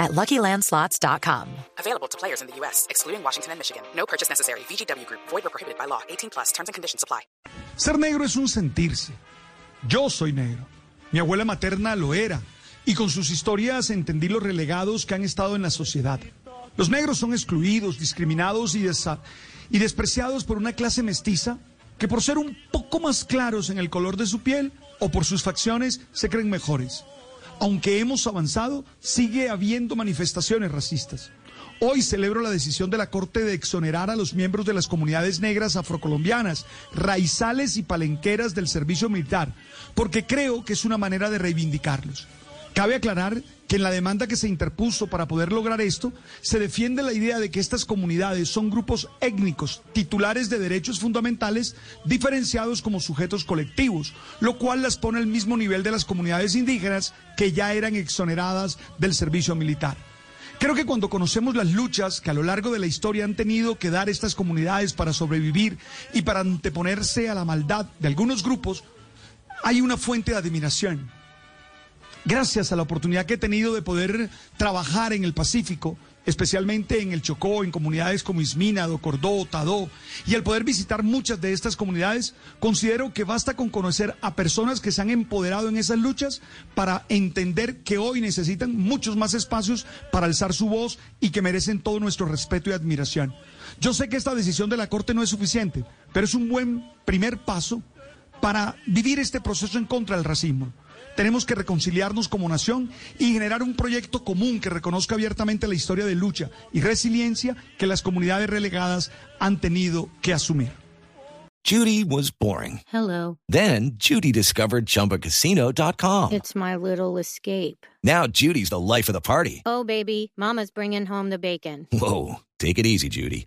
at LuckyLandSlots.com. Available to players in the U.S., excluding Washington and Michigan. No purchase necessary. VGW Group. Void or prohibited by law. 18 plus. Terms and conditions apply. Ser negro es un sentirse. Yo soy negro. Mi abuela materna lo era. Y con sus historias entendí los relegados que han estado en la sociedad. Los negros son excluidos, discriminados y, desa- y despreciados por una clase mestiza que por ser un poco más claros en el color de su piel o por sus facciones se creen mejores. Aunque hemos avanzado, sigue habiendo manifestaciones racistas. Hoy celebro la decisión de la Corte de exonerar a los miembros de las comunidades negras afrocolombianas, raizales y palenqueras del servicio militar, porque creo que es una manera de reivindicarlos. Cabe aclarar que en la demanda que se interpuso para poder lograr esto, se defiende la idea de que estas comunidades son grupos étnicos, titulares de derechos fundamentales, diferenciados como sujetos colectivos, lo cual las pone al mismo nivel de las comunidades indígenas que ya eran exoneradas del servicio militar. Creo que cuando conocemos las luchas que a lo largo de la historia han tenido que dar estas comunidades para sobrevivir y para anteponerse a la maldad de algunos grupos, hay una fuente de admiración gracias a la oportunidad que he tenido de poder trabajar en el Pacífico, especialmente en el Chocó, en comunidades como Ismina, Docordó, Tadó, y al poder visitar muchas de estas comunidades, considero que basta con conocer a personas que se han empoderado en esas luchas para entender que hoy necesitan muchos más espacios para alzar su voz y que merecen todo nuestro respeto y admiración. Yo sé que esta decisión de la Corte no es suficiente, pero es un buen primer paso para vivir este proceso en contra del racismo. Tenemos que reconciliarnos como nación y generar un proyecto común que reconozca abiertamente la historia de lucha y resiliencia que las comunidades relegadas han tenido que asumir. Judy was boring. Hello. Then Judy discovered ChumbaCasino.com. It's my little escape. Now Judy's the life of the party. Oh, baby, Mama's bringing home the bacon. Whoa, take it easy, Judy.